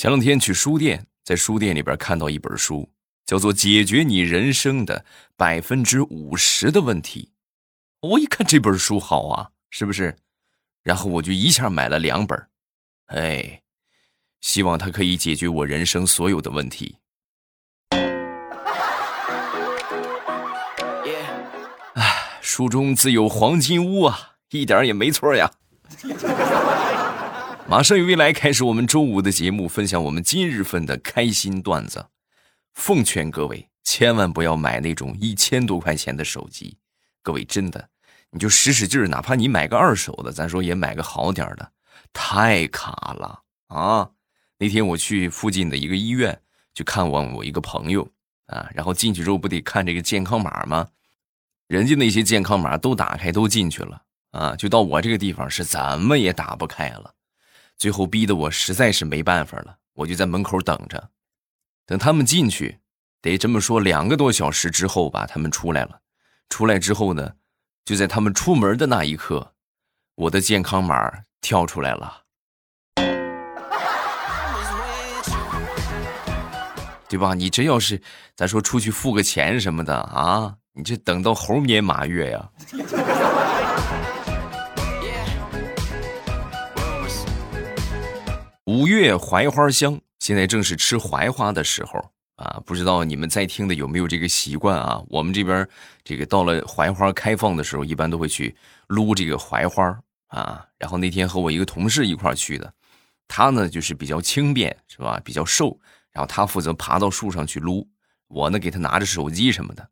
前两天去书店，在书店里边看到一本书，叫做《解决你人生的百分之五十的问题》。我一看这本书好啊，是不是？然后我就一下买了两本，哎，希望它可以解决我人生所有的问题。哎，书中自有黄金屋啊，一点也没错呀。马上与未来开始我们周五的节目，分享我们今日份的开心段子。奉劝各位千万不要买那种一千多块钱的手机，各位真的，你就使使劲儿，哪怕你买个二手的，咱说也买个好点的，太卡了啊！那天我去附近的一个医院去看望我一个朋友啊，然后进去之后不得看这个健康码吗？人家那些健康码都打开都进去了啊，就到我这个地方是怎么也打不开了。最后逼得我实在是没办法了，我就在门口等着，等他们进去，得这么说两个多小时之后吧，他们出来了。出来之后呢，就在他们出门的那一刻，我的健康码跳出来了，对吧？你这要是咱说出去付个钱什么的啊，你这等到猴年马月呀。月槐花香，现在正是吃槐花的时候啊！不知道你们在听的有没有这个习惯啊？我们这边这个到了槐花开放的时候，一般都会去撸这个槐花啊。然后那天和我一个同事一块去的，他呢就是比较轻便，是吧？比较瘦，然后他负责爬到树上去撸，我呢给他拿着手机什么的。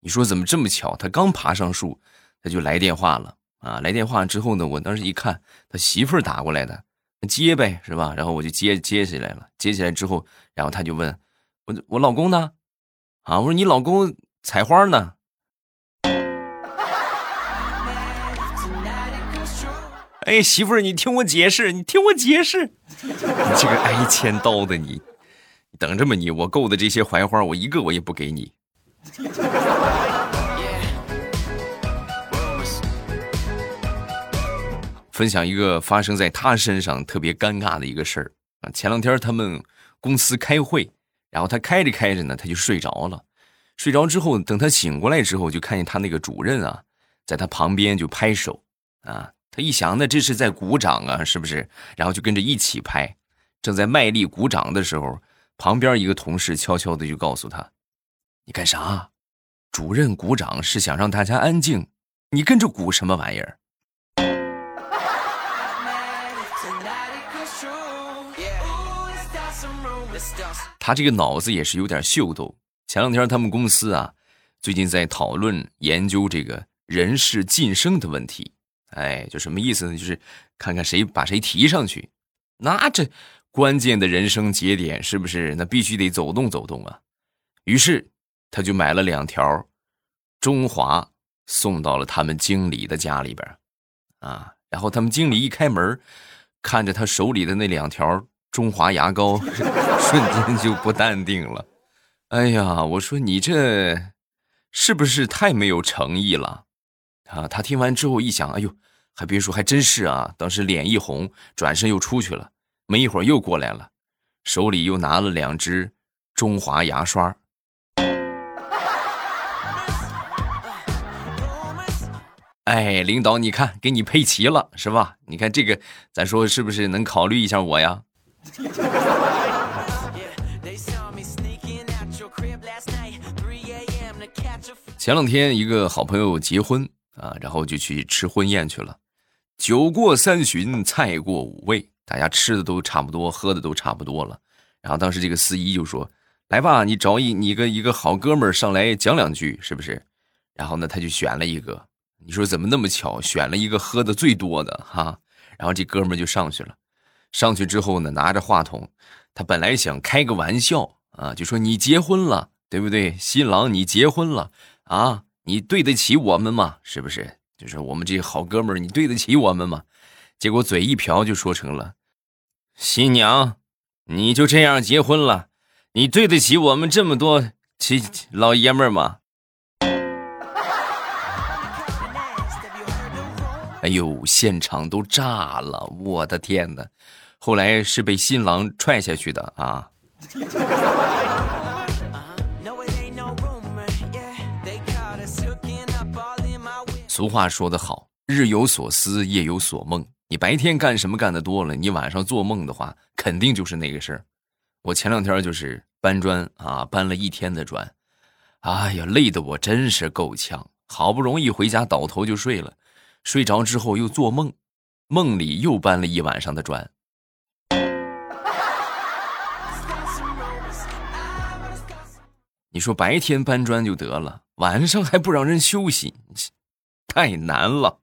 你说怎么这么巧？他刚爬上树，他就来电话了啊！来电话之后呢，我当时一看，他媳妇儿打过来的。接呗，是吧？然后我就接接起来了。接起来之后，然后他就问我：“我老公呢？”啊，我说：“你老公采花呢。”哎，媳妇儿，你听我解释，你听我解释，你这个挨千刀的你，你等着吧你！我购的这些槐花，我一个我也不给你。分享一个发生在他身上特别尴尬的一个事儿啊！前两天他们公司开会，然后他开着开着呢，他就睡着了。睡着之后，等他醒过来之后，就看见他那个主任啊，在他旁边就拍手啊。他一想，那这是在鼓掌啊，是不是？然后就跟着一起拍。正在卖力鼓掌的时候，旁边一个同事悄悄的就告诉他：“你干啥？主任鼓掌是想让大家安静，你跟着鼓什么玩意儿？”他这个脑子也是有点秀逗。前两天他们公司啊，最近在讨论研究这个人事晋升的问题。哎，就什么意思呢？就是看看谁把谁提上去。那这关键的人生节点是不是？那必须得走动走动啊。于是他就买了两条中华送到了他们经理的家里边啊。然后他们经理一开门，看着他手里的那两条。中华牙膏 瞬间就不淡定了，哎呀，我说你这是不是太没有诚意了？啊，他听完之后一想，哎呦，还别说，还真是啊！当时脸一红，转身又出去了。没一会儿又过来了，手里又拿了两支中华牙刷。哎，领导，你看，给你配齐了，是吧？你看这个，咱说是不是能考虑一下我呀？前两天一个好朋友结婚啊，然后就去吃婚宴去了。酒过三巡，菜过五味，大家吃的都差不多，喝的都差不多了。然后当时这个司仪就说：“来吧，你找一你个一个好哥们儿上来讲两句，是不是？”然后呢，他就选了一个。你说怎么那么巧，选了一个喝的最多的哈？然后这哥们儿就上去了。上去之后呢，拿着话筒，他本来想开个玩笑啊，就说你结婚了，对不对？新郎你结婚了啊，你对得起我们吗？是不是？就是我们这些好哥们儿，你对得起我们吗？结果嘴一瓢就说成了，新娘，你就这样结婚了，你对得起我们这么多亲老爷们儿吗？哎呦，现场都炸了！我的天哪！后来是被新郎踹下去的啊。俗话说得好，日有所思，夜有所梦。你白天干什么干的多了，你晚上做梦的话，肯定就是那个事儿。我前两天就是搬砖啊，搬了一天的砖，哎呀，累得我真是够呛。好不容易回家倒头就睡了，睡着之后又做梦，梦里又搬了一晚上的砖。你说白天搬砖就得了，晚上还不让人休息，太难了。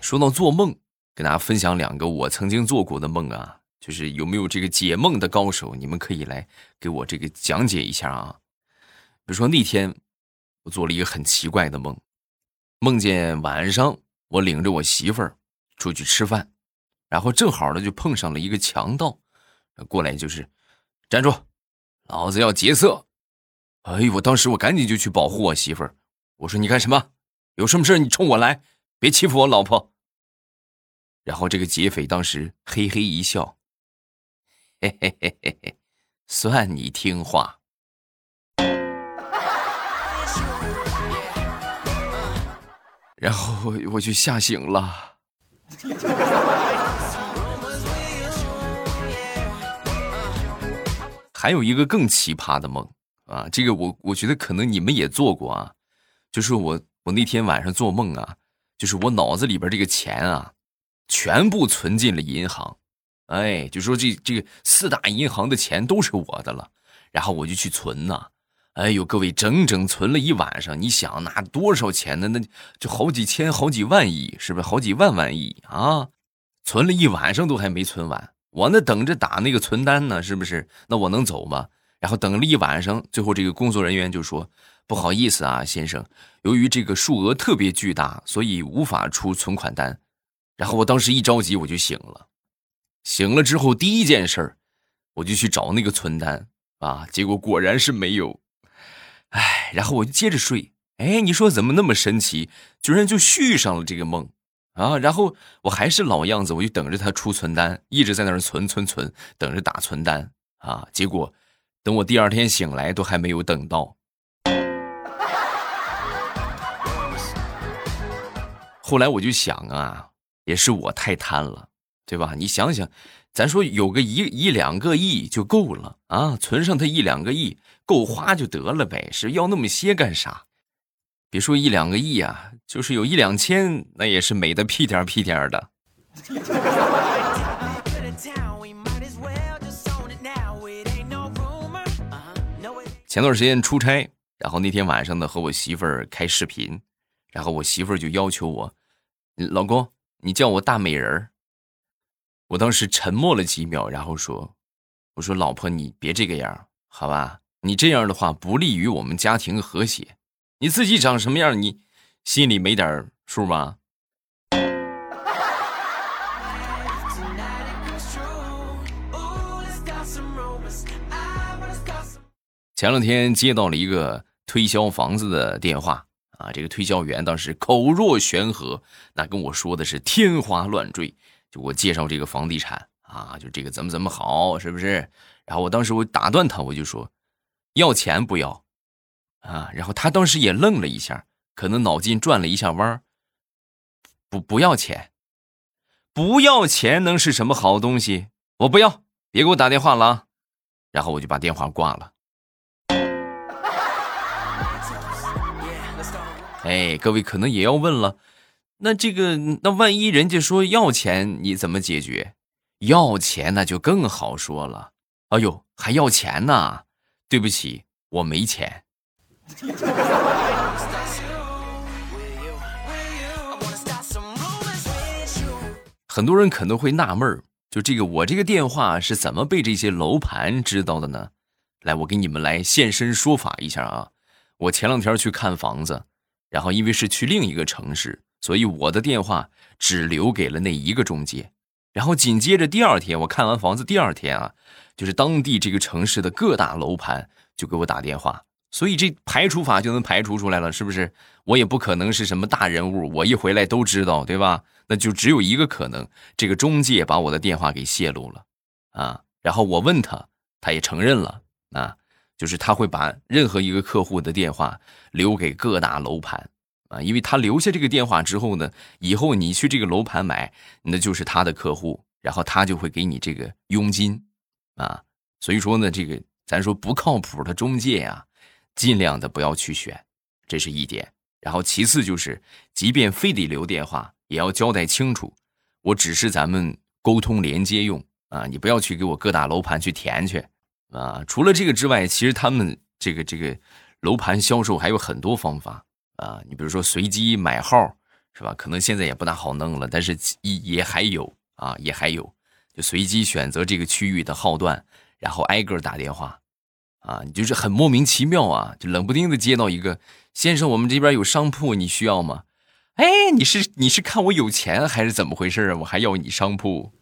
说到做梦，跟大家分享两个我曾经做过的梦啊，就是有没有这个解梦的高手，你们可以来给我这个讲解一下啊。比如说那天我做了一个很奇怪的梦，梦见晚上我领着我媳妇儿出去吃饭。然后正好呢，就碰上了一个强盗，过来就是站住，老子要劫色！哎呦，我当时我赶紧就去保护我媳妇儿，我说你干什么？有什么事你冲我来，别欺负我老婆。然后这个劫匪当时嘿嘿一笑，嘿嘿嘿嘿嘿，算你听话。然后我就吓醒了。还有一个更奇葩的梦啊，这个我我觉得可能你们也做过啊，就是我我那天晚上做梦啊，就是我脑子里边这个钱啊，全部存进了银行，哎，就说这这个四大银行的钱都是我的了，然后我就去存呐，哎呦，各位整整存了一晚上，你想拿多少钱呢？那就好几千、好几万亿，是不是？好几万万亿啊！存了一晚上都还没存完。我那等着打那个存单呢，是不是？那我能走吗？然后等了一晚上，最后这个工作人员就说：“不好意思啊，先生，由于这个数额特别巨大，所以无法出存款单。”然后我当时一着急，我就醒了。醒了之后，第一件事我就去找那个存单啊，结果果然是没有。哎，然后我就接着睡。哎，你说怎么那么神奇？居然就续上了这个梦。啊，然后我还是老样子，我就等着他出存单，一直在那儿存存存，等着打存单啊。结果等我第二天醒来，都还没有等到。后来我就想啊，也是我太贪了，对吧？你想想，咱说有个一一两个亿就够了啊，存上他一两个亿够花就得了呗，是要那么些干啥？别说一两个亿啊，就是有一两千，那也是美的屁颠屁颠的。前段时间出差，然后那天晚上呢，和我媳妇儿开视频，然后我媳妇儿就要求我，老公，你叫我大美人儿。我当时沉默了几秒，然后说，我说老婆，你别这个样，好吧？你这样的话不利于我们家庭和谐。你自己长什么样，你心里没点数吗？前两天接到了一个推销房子的电话啊，这个推销员当时口若悬河，那跟我说的是天花乱坠，就我介绍这个房地产啊，就这个怎么怎么好，是不是？然后我当时我打断他，我就说要钱不要。啊，然后他当时也愣了一下，可能脑筋转了一下弯儿。不，不要钱，不要钱能是什么好东西？我不要，别给我打电话了啊！然后我就把电话挂了。哎，各位可能也要问了，那这个，那万一人家说要钱，你怎么解决？要钱那就更好说了。哎呦，还要钱呢？对不起，我没钱。很多人可能会纳闷就这个我这个电话是怎么被这些楼盘知道的呢？来，我给你们来现身说法一下啊！我前两天去看房子，然后因为是去另一个城市，所以我的电话只留给了那一个中介。然后紧接着第二天，我看完房子，第二天啊，就是当地这个城市的各大楼盘就给我打电话。所以这排除法就能排除出来了，是不是？我也不可能是什么大人物，我一回来都知道，对吧？那就只有一个可能，这个中介把我的电话给泄露了，啊，然后我问他，他也承认了，啊，就是他会把任何一个客户的电话留给各大楼盘，啊，因为他留下这个电话之后呢，以后你去这个楼盘买，那就是他的客户，然后他就会给你这个佣金，啊，所以说呢，这个咱说不靠谱的中介呀，尽量的不要去选，这是一点。然后其次就是，即便非得留电话。也要交代清楚，我只是咱们沟通连接用啊，你不要去给我各大楼盘去填去啊。除了这个之外，其实他们这个这个楼盘销售还有很多方法啊。你比如说随机买号是吧？可能现在也不大好弄了，但是也也还有啊，也还有，就随机选择这个区域的号段，然后挨个打电话啊，你就是很莫名其妙啊，就冷不丁的接到一个先生，我们这边有商铺，你需要吗？哎，你是你是看我有钱还是怎么回事啊？我还要你商铺。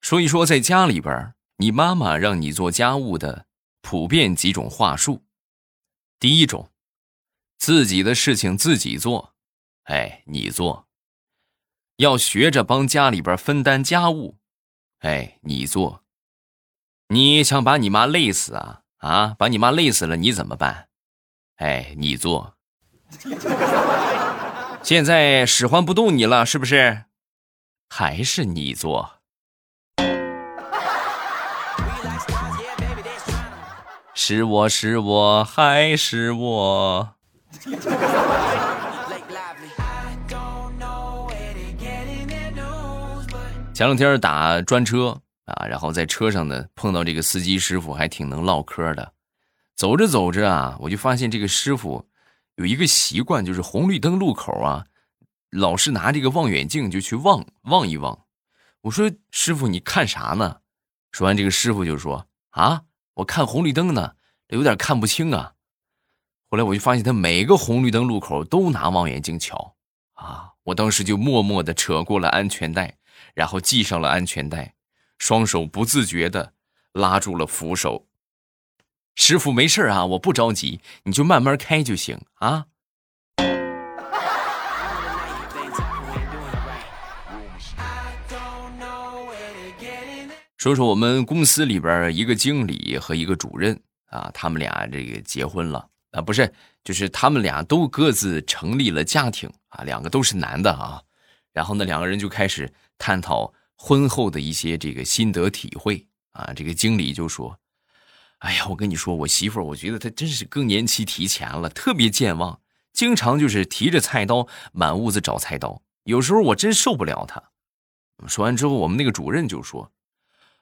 说一说在家里边，你妈妈让你做家务的普遍几种话术。第一种，自己的事情自己做，哎，你做。要学着帮家里边分担家务，哎，你做。你想把你妈累死啊？啊！把你妈累死了，你怎么办？哎，你做。现在使唤不动你了，是不是？还是你做。是我是我还是我？前两天打专车。啊，然后在车上呢，碰到这个司机师傅，还挺能唠嗑的。走着走着啊，我就发现这个师傅有一个习惯，就是红绿灯路口啊，老是拿这个望远镜就去望望一望。我说师傅，你看啥呢？说完，这个师傅就说：“啊，我看红绿灯呢，有点看不清啊。”后来我就发现他每个红绿灯路口都拿望远镜瞧啊，我当时就默默的扯过了安全带，然后系上了安全带。双手不自觉的拉住了扶手。师傅，没事啊，我不着急，你就慢慢开就行啊。说说我们公司里边一个经理和一个主任啊，他们俩这个结婚了啊，不是，就是他们俩都各自成立了家庭啊，两个都是男的啊，然后呢，两个人就开始探讨。婚后的一些这个心得体会啊，这个经理就说：“哎呀，我跟你说，我媳妇儿，我觉得她真是更年期提前了，特别健忘，经常就是提着菜刀满屋子找菜刀，有时候我真受不了她。”说完之后，我们那个主任就说：“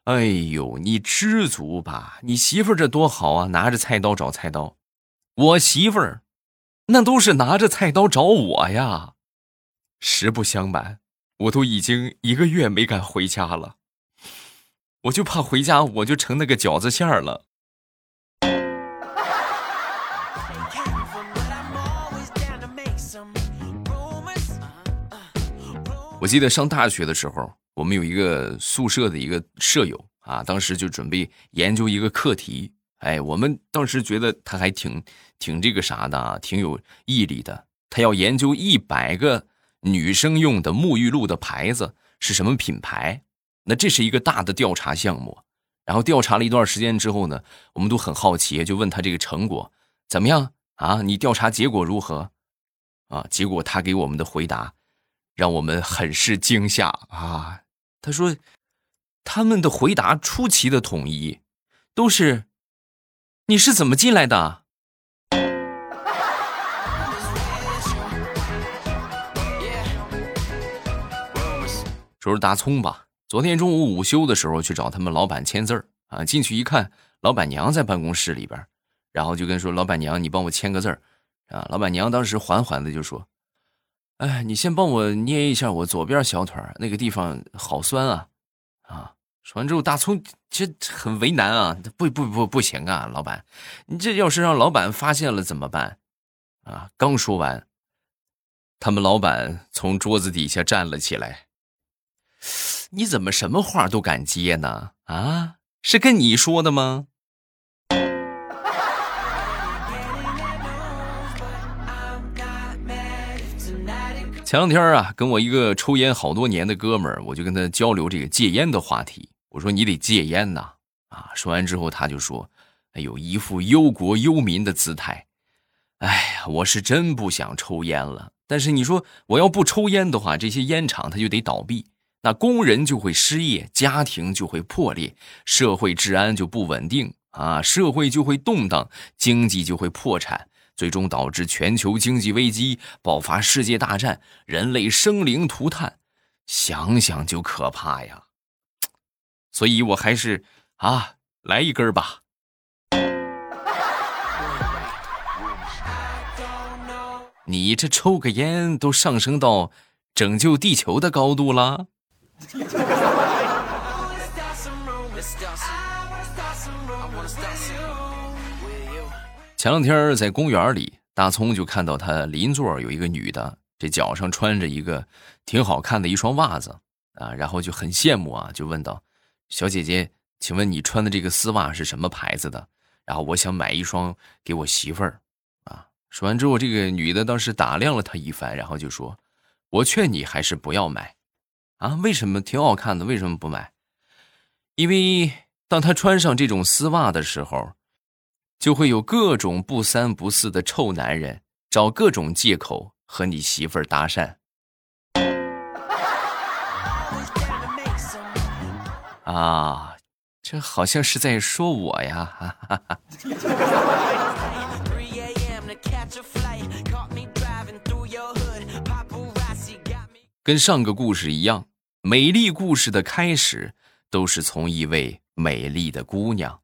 哎呦，你知足吧，你媳妇儿这多好啊，拿着菜刀找菜刀。我媳妇儿，那都是拿着菜刀找我呀。实不相瞒。”我都已经一个月没敢回家了，我就怕回家我就成那个饺子馅儿了。我记得上大学的时候，我们有一个宿舍的一个舍友啊，当时就准备研究一个课题。哎，我们当时觉得他还挺挺这个啥的啊，挺有毅力的。他要研究一百个。女生用的沐浴露的牌子是什么品牌？那这是一个大的调查项目。然后调查了一段时间之后呢，我们都很好奇，就问他这个成果怎么样啊？你调查结果如何？啊？结果他给我们的回答让我们很是惊吓啊！他说他们的回答出奇的统一，都是你是怎么进来的？说说大葱吧。昨天中午午休的时候去找他们老板签字儿啊，进去一看，老板娘在办公室里边，然后就跟说：“老板娘，你帮我签个字儿。”啊，老板娘当时缓缓的就说：“哎，你先帮我捏一下我左边小腿那个地方好酸啊。”啊，说完之后，大葱这很为难啊，不不不不行啊，老板，你这要是让老板发现了怎么办？啊，刚说完，他们老板从桌子底下站了起来。你怎么什么话都敢接呢？啊，是跟你说的吗？前两天啊，跟我一个抽烟好多年的哥们儿，我就跟他交流这个戒烟的话题。我说：“你得戒烟呐！”啊，说完之后他就说：“哎呦，一副忧国忧民的姿态。”哎呀，我是真不想抽烟了。但是你说我要不抽烟的话，这些烟厂它就得倒闭，那工人就会失业，家庭就会破裂，社会治安就不稳定啊，社会就会动荡，经济就会破产。最终导致全球经济危机爆发，世界大战，人类生灵涂炭，想想就可怕呀！所以我还是啊，来一根吧。你这抽个烟都上升到拯救地球的高度了。前两天在公园里，大葱就看到他邻座有一个女的，这脚上穿着一个挺好看的一双袜子啊，然后就很羡慕啊，就问道：“小姐姐，请问你穿的这个丝袜是什么牌子的？然后我想买一双给我媳妇儿。”啊，说完之后，这个女的当时打量了他一番，然后就说：“我劝你还是不要买，啊，为什么？挺好看的，为什么不买？因为当他穿上这种丝袜的时候。”就会有各种不三不四的臭男人找各种借口和你媳妇儿搭讪。啊，这好像是在说我呀！哈哈哈。跟上个故事一样，美丽故事的开始都是从一位美丽的姑娘。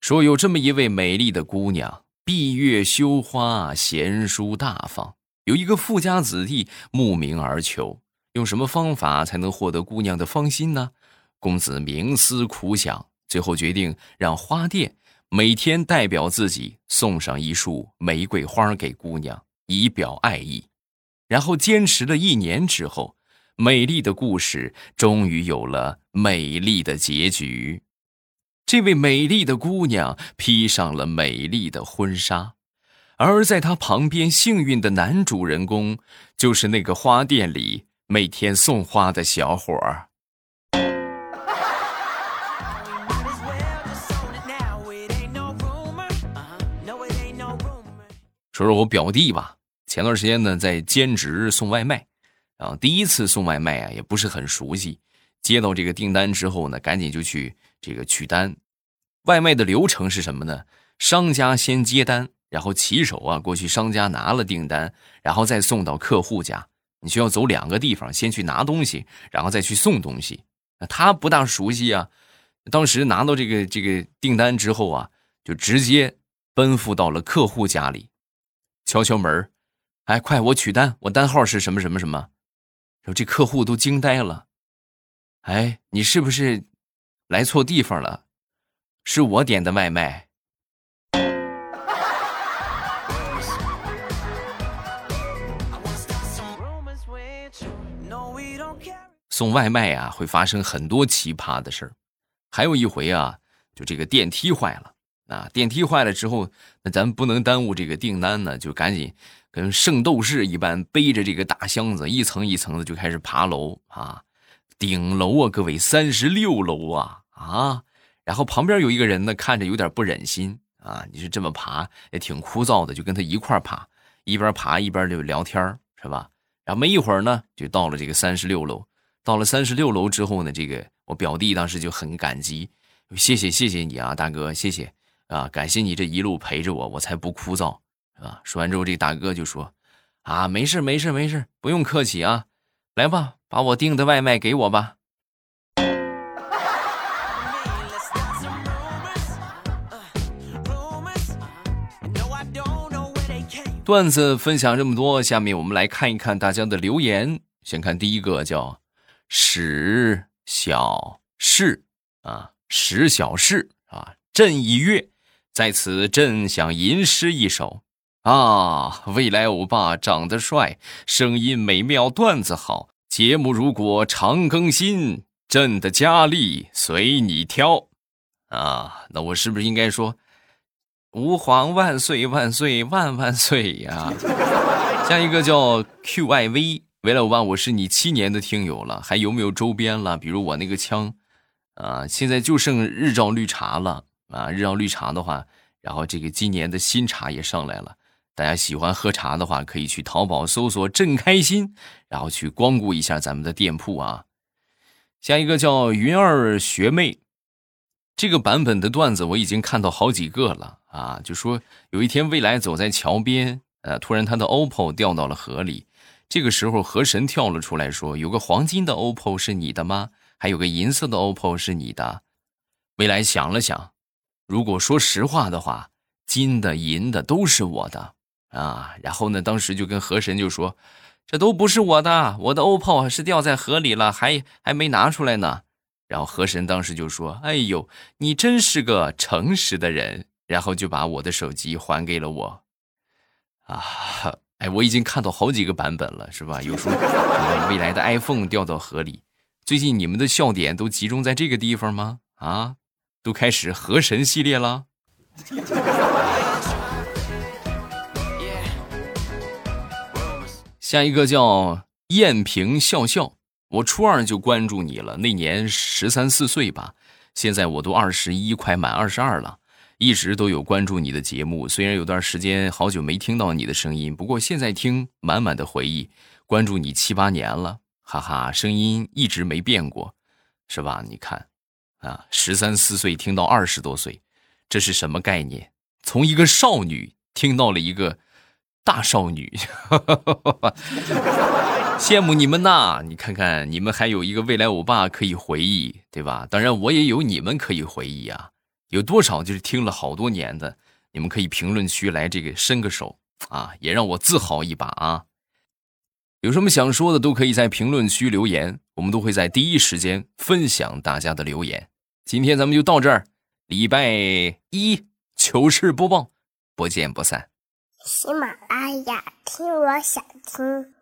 说有这么一位美丽的姑娘，闭月羞花，贤淑大方。有一个富家子弟慕名而求，用什么方法才能获得姑娘的芳心呢？公子冥思苦想，最后决定让花店每天代表自己送上一束玫瑰花给姑娘，以表爱意。然后坚持了一年之后，美丽的故事终于有了美丽的结局。这位美丽的姑娘披上了美丽的婚纱，而在她旁边，幸运的男主人公就是那个花店里每天送花的小伙儿。说说我表弟吧，前段时间呢在兼职送外卖，啊，第一次送外卖啊也不是很熟悉，接到这个订单之后呢，赶紧就去这个取单。外卖的流程是什么呢？商家先接单，然后骑手啊过去商家拿了订单，然后再送到客户家。你需要走两个地方，先去拿东西，然后再去送东西。他不大熟悉啊，当时拿到这个这个订单之后啊，就直接奔赴到了客户家里，敲敲门哎，快我取单，我单号是什么什么什么。然后这客户都惊呆了，哎，你是不是来错地方了？是我点的外卖。送外卖啊，会发生很多奇葩的事。还有一回啊，就这个电梯坏了啊，电梯坏了之后，那咱不能耽误这个订单呢，就赶紧跟圣斗士一般背着这个大箱子，一层一层的就开始爬楼啊。顶楼啊，各位，三十六楼啊啊！然后旁边有一个人呢，看着有点不忍心啊，你是这么爬也挺枯燥的，就跟他一块爬，一边爬一边就聊天是吧？然后没一会儿呢，就到了这个三十六楼。到了三十六楼之后呢，这个我表弟当时就很感激，谢谢谢谢你啊，大哥，谢谢啊，感谢你这一路陪着我，我才不枯燥，啊？说完之后，这大哥就说：“啊，没事没事没事，不用客气啊，来吧，把我订的外卖给我吧。”段子分享这么多，下面我们来看一看大家的留言。先看第一个，叫史小事啊，史小事啊，朕已阅，在此朕想吟诗一首啊。未来欧巴长得帅，声音美妙，段子好，节目如果常更新，朕的佳丽随你挑。啊，那我是不是应该说，吾皇万岁万岁万万岁呀？下一个叫 QIV，未来欧巴，我是你七年的听友了，还有没有周边了？比如我那个枪，啊，现在就剩日照绿茶了啊！日照绿茶的话，然后这个今年的新茶也上来了，大家喜欢喝茶的话，可以去淘宝搜索“朕开心”，然后去光顾一下咱们的店铺啊。下一个叫云儿学妹。这个版本的段子我已经看到好几个了啊！就说有一天未来走在桥边，呃，突然他的 OPPO 掉到了河里。这个时候河神跳了出来，说：“有个黄金的 OPPO 是你的吗？还有个银色的 OPPO 是你的？”未来想了想，如果说实话的话，金的银的都是我的啊。然后呢，当时就跟河神就说：“这都不是我的，我的 OPPO 是掉在河里了，还还没拿出来呢。”然后河神当时就说：“哎呦，你真是个诚实的人。”然后就把我的手机还给了我。啊，哎，我已经看到好几个版本了，是吧？有说未来的 iPhone 掉到河里。最近你们的笑点都集中在这个地方吗？啊，都开始河神系列了。下一个叫艳萍笑笑。我初二就关注你了，那年十三四岁吧，现在我都二十一，快满二十二了，一直都有关注你的节目。虽然有段时间好久没听到你的声音，不过现在听满满的回忆。关注你七八年了，哈哈，声音一直没变过，是吧？你看，啊，十三四岁听到二十多岁，这是什么概念？从一个少女听到了一个大少女。羡慕你们呐！你看看，你们还有一个未来欧巴可以回忆，对吧？当然，我也有你们可以回忆啊。有多少就是听了好多年的，你们可以评论区来这个伸个手啊，也让我自豪一把啊。有什么想说的，都可以在评论区留言，我们都会在第一时间分享大家的留言。今天咱们就到这儿，礼拜一糗事播报，不见不散。喜马哎呀，听我想听。